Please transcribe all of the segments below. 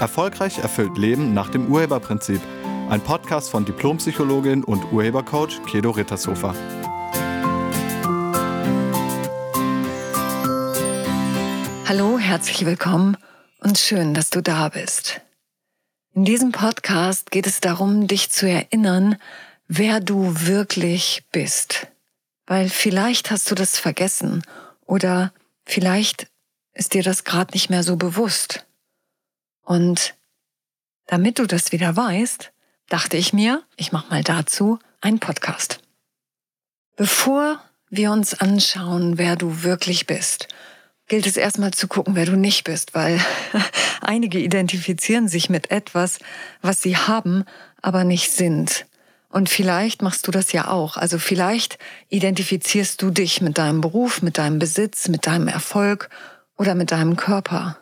Erfolgreich erfüllt Leben nach dem Urheberprinzip. Ein Podcast von Diplompsychologin und Urhebercoach Kedo Rittershofer. Hallo, herzlich willkommen und schön, dass du da bist. In diesem Podcast geht es darum, dich zu erinnern, wer du wirklich bist. Weil vielleicht hast du das vergessen oder vielleicht ist dir das gerade nicht mehr so bewusst. Und damit du das wieder weißt, dachte ich mir, ich mache mal dazu einen Podcast. Bevor wir uns anschauen, wer du wirklich bist, gilt es erstmal zu gucken, wer du nicht bist, weil einige identifizieren sich mit etwas, was sie haben, aber nicht sind. Und vielleicht machst du das ja auch. Also vielleicht identifizierst du dich mit deinem Beruf, mit deinem Besitz, mit deinem Erfolg oder mit deinem Körper.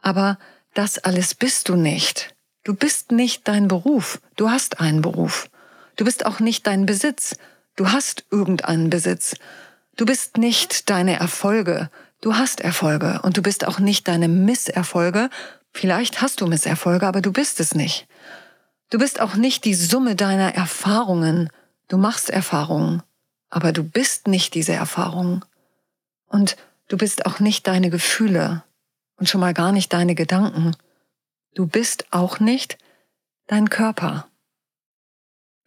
Aber das alles bist du nicht. Du bist nicht dein Beruf. Du hast einen Beruf. Du bist auch nicht dein Besitz. Du hast irgendeinen Besitz. Du bist nicht deine Erfolge. Du hast Erfolge. Und du bist auch nicht deine Misserfolge. Vielleicht hast du Misserfolge, aber du bist es nicht. Du bist auch nicht die Summe deiner Erfahrungen. Du machst Erfahrungen, aber du bist nicht diese Erfahrungen. Und du bist auch nicht deine Gefühle und schon mal gar nicht deine Gedanken. Du bist auch nicht dein Körper.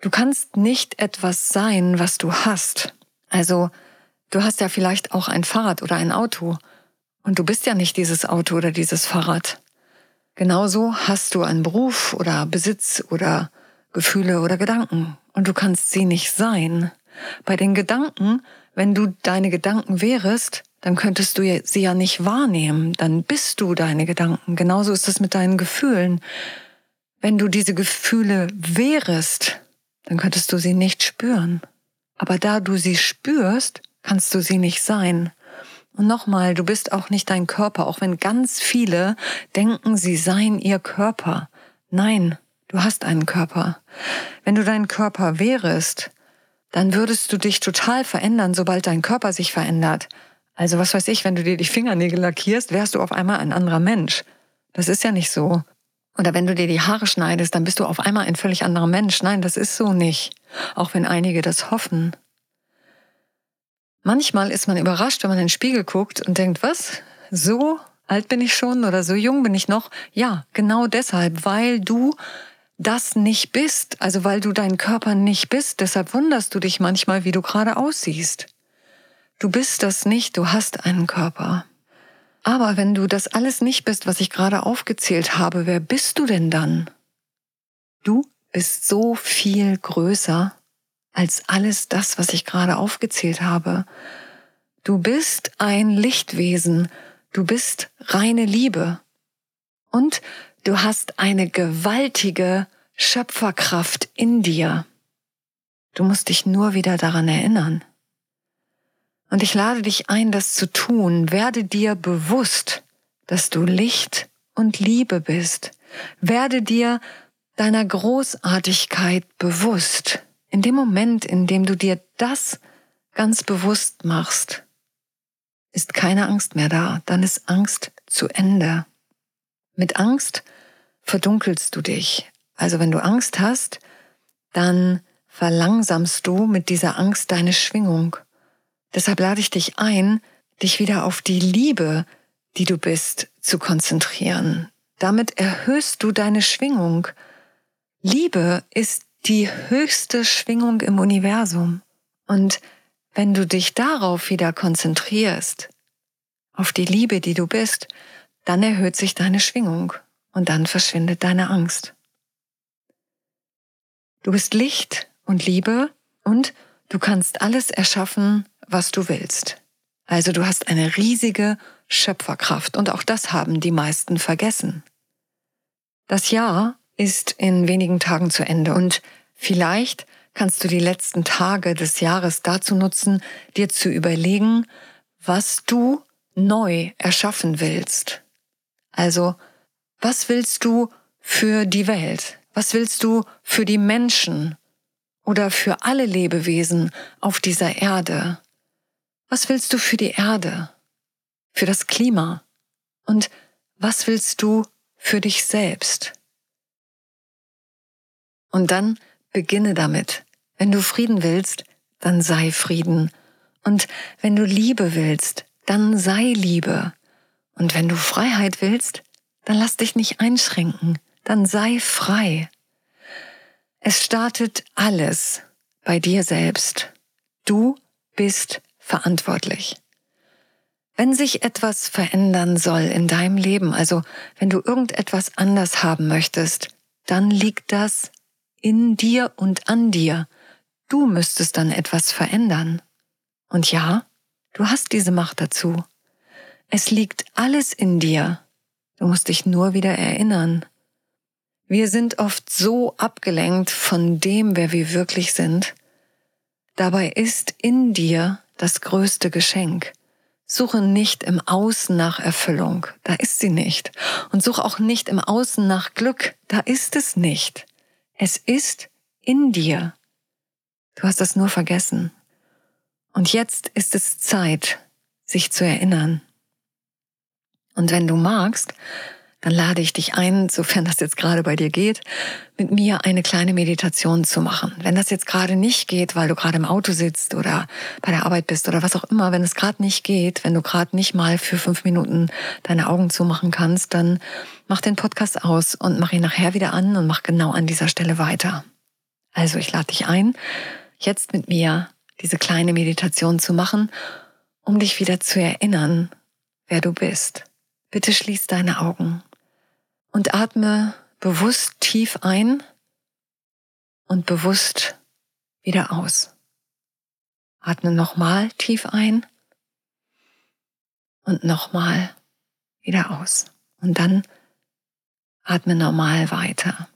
Du kannst nicht etwas sein, was du hast. Also, du hast ja vielleicht auch ein Fahrrad oder ein Auto. Und du bist ja nicht dieses Auto oder dieses Fahrrad. Genauso hast du einen Beruf oder Besitz oder Gefühle oder Gedanken. Und du kannst sie nicht sein. Bei den Gedanken, wenn du deine Gedanken wärest, dann könntest du sie ja nicht wahrnehmen. Dann bist du deine Gedanken. Genauso ist es mit deinen Gefühlen. Wenn du diese Gefühle wärest, dann könntest du sie nicht spüren. Aber da du sie spürst, kannst du sie nicht sein. Und nochmal, du bist auch nicht dein Körper, auch wenn ganz viele denken, sie seien ihr Körper. Nein, du hast einen Körper. Wenn du dein Körper wärest, dann würdest du dich total verändern, sobald dein Körper sich verändert. Also was weiß ich, wenn du dir die Fingernägel lackierst, wärst du auf einmal ein anderer Mensch. Das ist ja nicht so. Oder wenn du dir die Haare schneidest, dann bist du auf einmal ein völlig anderer Mensch. Nein, das ist so nicht. Auch wenn einige das hoffen. Manchmal ist man überrascht, wenn man in den Spiegel guckt und denkt, was? So alt bin ich schon oder so jung bin ich noch? Ja, genau deshalb, weil du das nicht bist, also weil du dein Körper nicht bist. Deshalb wunderst du dich manchmal, wie du gerade aussiehst. Du bist das nicht, du hast einen Körper. Aber wenn du das alles nicht bist, was ich gerade aufgezählt habe, wer bist du denn dann? Du bist so viel größer als alles das, was ich gerade aufgezählt habe. Du bist ein Lichtwesen, du bist reine Liebe und du hast eine gewaltige Schöpferkraft in dir. Du musst dich nur wieder daran erinnern. Und ich lade dich ein, das zu tun. Werde dir bewusst, dass du Licht und Liebe bist. Werde dir deiner Großartigkeit bewusst. In dem Moment, in dem du dir das ganz bewusst machst, ist keine Angst mehr da. Dann ist Angst zu Ende. Mit Angst verdunkelst du dich. Also wenn du Angst hast, dann verlangsamst du mit dieser Angst deine Schwingung. Deshalb lade ich dich ein, dich wieder auf die Liebe, die du bist, zu konzentrieren. Damit erhöhst du deine Schwingung. Liebe ist die höchste Schwingung im Universum. Und wenn du dich darauf wieder konzentrierst, auf die Liebe, die du bist, dann erhöht sich deine Schwingung und dann verschwindet deine Angst. Du bist Licht und Liebe und du kannst alles erschaffen, was du willst. Also du hast eine riesige Schöpferkraft und auch das haben die meisten vergessen. Das Jahr ist in wenigen Tagen zu Ende und vielleicht kannst du die letzten Tage des Jahres dazu nutzen, dir zu überlegen, was du neu erschaffen willst. Also, was willst du für die Welt? Was willst du für die Menschen oder für alle Lebewesen auf dieser Erde? Was willst du für die Erde, für das Klima? Und was willst du für dich selbst. Und dann beginne damit. Wenn du Frieden willst, dann sei Frieden. Und wenn du Liebe willst, dann sei Liebe. Und wenn du Freiheit willst, dann lass dich nicht einschränken, dann sei frei. Es startet alles bei dir selbst. Du bist verantwortlich. Wenn sich etwas verändern soll in deinem Leben, also wenn du irgendetwas anders haben möchtest, dann liegt das in dir und an dir. Du müsstest dann etwas verändern. Und ja, du hast diese Macht dazu. Es liegt alles in dir. Du musst dich nur wieder erinnern. Wir sind oft so abgelenkt von dem, wer wir wirklich sind. Dabei ist in dir das größte Geschenk. Suche nicht im Außen nach Erfüllung, da ist sie nicht. Und suche auch nicht im Außen nach Glück, da ist es nicht. Es ist in dir. Du hast das nur vergessen. Und jetzt ist es Zeit, sich zu erinnern. Und wenn du magst, dann lade ich dich ein, sofern das jetzt gerade bei dir geht, mit mir eine kleine Meditation zu machen. Wenn das jetzt gerade nicht geht, weil du gerade im Auto sitzt oder bei der Arbeit bist oder was auch immer, wenn es gerade nicht geht, wenn du gerade nicht mal für fünf Minuten deine Augen zumachen kannst, dann mach den Podcast aus und mach ihn nachher wieder an und mach genau an dieser Stelle weiter. Also ich lade dich ein, jetzt mit mir diese kleine Meditation zu machen, um dich wieder zu erinnern, wer du bist. Bitte schließ deine Augen und atme bewusst tief ein und bewusst wieder aus. Atme nochmal tief ein und nochmal wieder aus. Und dann atme normal weiter.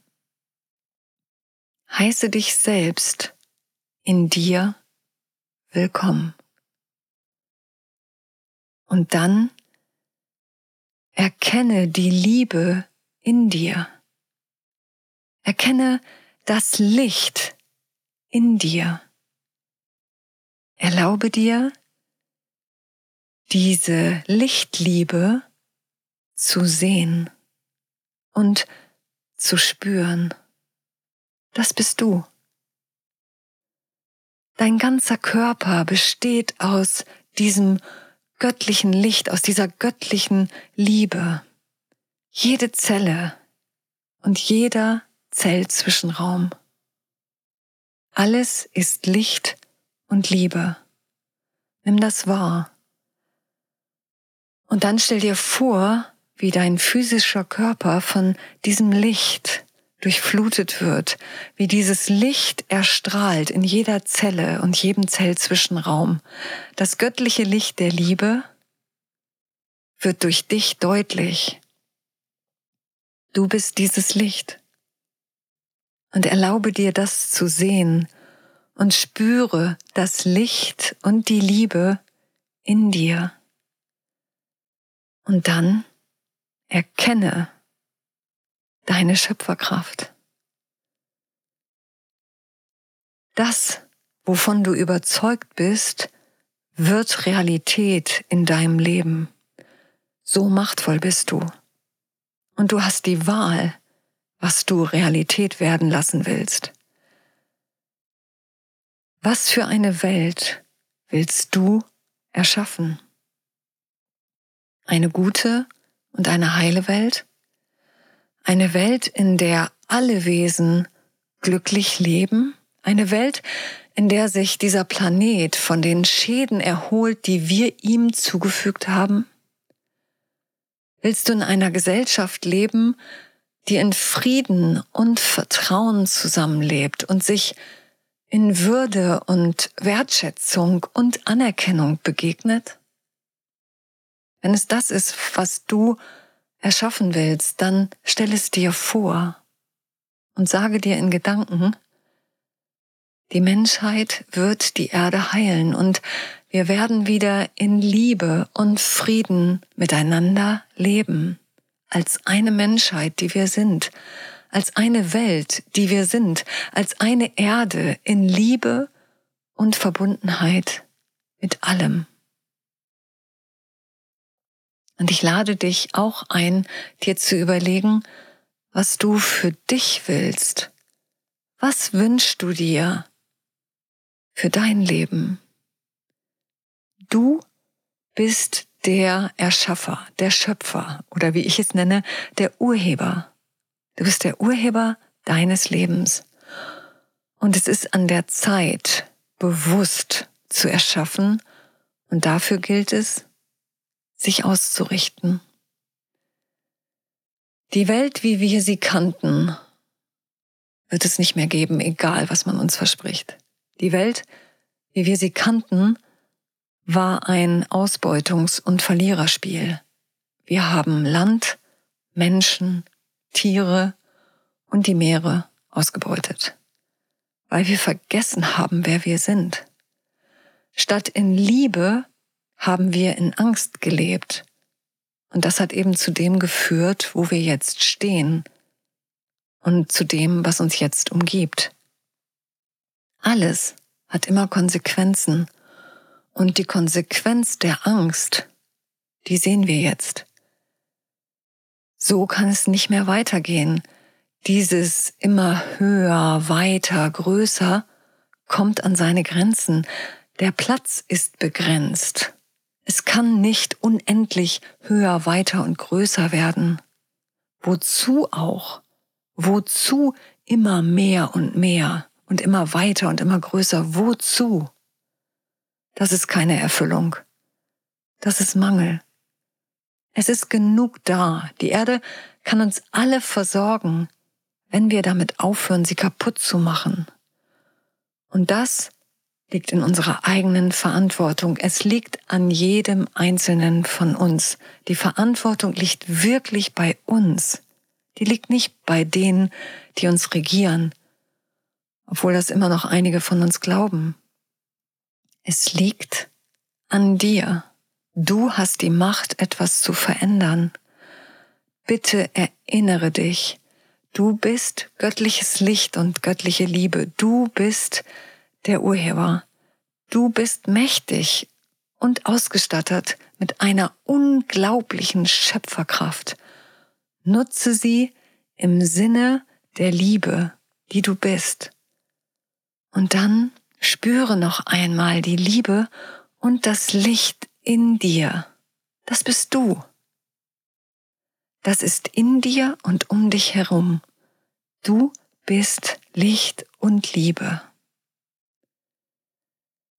Heiße dich selbst in dir willkommen. Und dann erkenne die Liebe in dir. Erkenne das Licht in dir. Erlaube dir, diese Lichtliebe zu sehen und zu spüren. Das bist du. Dein ganzer Körper besteht aus diesem göttlichen Licht, aus dieser göttlichen Liebe. Jede Zelle und jeder Zellzwischenraum. Alles ist Licht und Liebe. Nimm das wahr. Und dann stell dir vor, wie dein physischer Körper von diesem Licht durchflutet wird, wie dieses Licht erstrahlt in jeder Zelle und jedem Zellzwischenraum. Das göttliche Licht der Liebe wird durch dich deutlich Du bist dieses Licht. Und erlaube dir das zu sehen und spüre das Licht und die Liebe in dir. Und dann erkenne deine Schöpferkraft. Das, wovon du überzeugt bist, wird Realität in deinem Leben. So machtvoll bist du. Und du hast die Wahl, was du Realität werden lassen willst. Was für eine Welt willst du erschaffen? Eine gute und eine heile Welt? Eine Welt, in der alle Wesen glücklich leben? Eine Welt, in der sich dieser Planet von den Schäden erholt, die wir ihm zugefügt haben? Willst du in einer Gesellschaft leben, die in Frieden und Vertrauen zusammenlebt und sich in Würde und Wertschätzung und Anerkennung begegnet? Wenn es das ist, was du erschaffen willst, dann stell es dir vor und sage dir in Gedanken, die Menschheit wird die Erde heilen und wir werden wieder in Liebe und Frieden miteinander leben, als eine Menschheit, die wir sind, als eine Welt, die wir sind, als eine Erde in Liebe und Verbundenheit mit allem. Und ich lade dich auch ein, dir zu überlegen, was du für dich willst. Was wünschst du dir für dein Leben? Du bist der Erschaffer, der Schöpfer oder wie ich es nenne, der Urheber. Du bist der Urheber deines Lebens. Und es ist an der Zeit, bewusst zu erschaffen. Und dafür gilt es, sich auszurichten. Die Welt, wie wir sie kannten, wird es nicht mehr geben, egal was man uns verspricht. Die Welt, wie wir sie kannten, war ein Ausbeutungs- und Verliererspiel. Wir haben Land, Menschen, Tiere und die Meere ausgebeutet, weil wir vergessen haben, wer wir sind. Statt in Liebe haben wir in Angst gelebt. Und das hat eben zu dem geführt, wo wir jetzt stehen und zu dem, was uns jetzt umgibt. Alles hat immer Konsequenzen und die Konsequenz der Angst, die sehen wir jetzt. So kann es nicht mehr weitergehen. Dieses immer höher, weiter, größer kommt an seine Grenzen. Der Platz ist begrenzt. Es kann nicht unendlich höher, weiter und größer werden. Wozu auch? Wozu immer mehr und mehr und immer weiter und immer größer? Wozu? Das ist keine Erfüllung. Das ist Mangel. Es ist genug da. Die Erde kann uns alle versorgen, wenn wir damit aufhören, sie kaputt zu machen. Und das liegt in unserer eigenen Verantwortung. Es liegt an jedem Einzelnen von uns. Die Verantwortung liegt wirklich bei uns. Die liegt nicht bei denen, die uns regieren, obwohl das immer noch einige von uns glauben. Es liegt an dir. Du hast die Macht, etwas zu verändern. Bitte erinnere dich, du bist göttliches Licht und göttliche Liebe. Du bist der Urheber. Du bist mächtig und ausgestattet mit einer unglaublichen Schöpferkraft. Nutze sie im Sinne der Liebe, die du bist. Und dann Spüre noch einmal die Liebe und das Licht in dir. Das bist du. Das ist in dir und um dich herum. Du bist Licht und Liebe.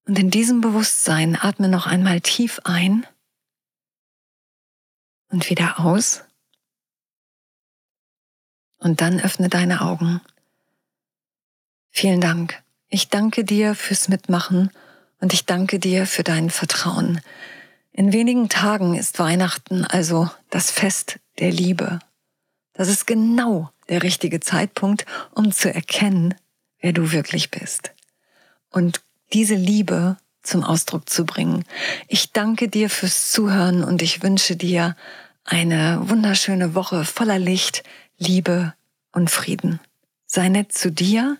Und in diesem Bewusstsein atme noch einmal tief ein und wieder aus. Und dann öffne deine Augen. Vielen Dank. Ich danke dir fürs Mitmachen und ich danke dir für dein Vertrauen. In wenigen Tagen ist Weihnachten also das Fest der Liebe. Das ist genau der richtige Zeitpunkt, um zu erkennen, wer du wirklich bist. Und diese Liebe zum Ausdruck zu bringen. Ich danke dir fürs Zuhören und ich wünsche dir eine wunderschöne Woche voller Licht, Liebe und Frieden. Sei nett zu dir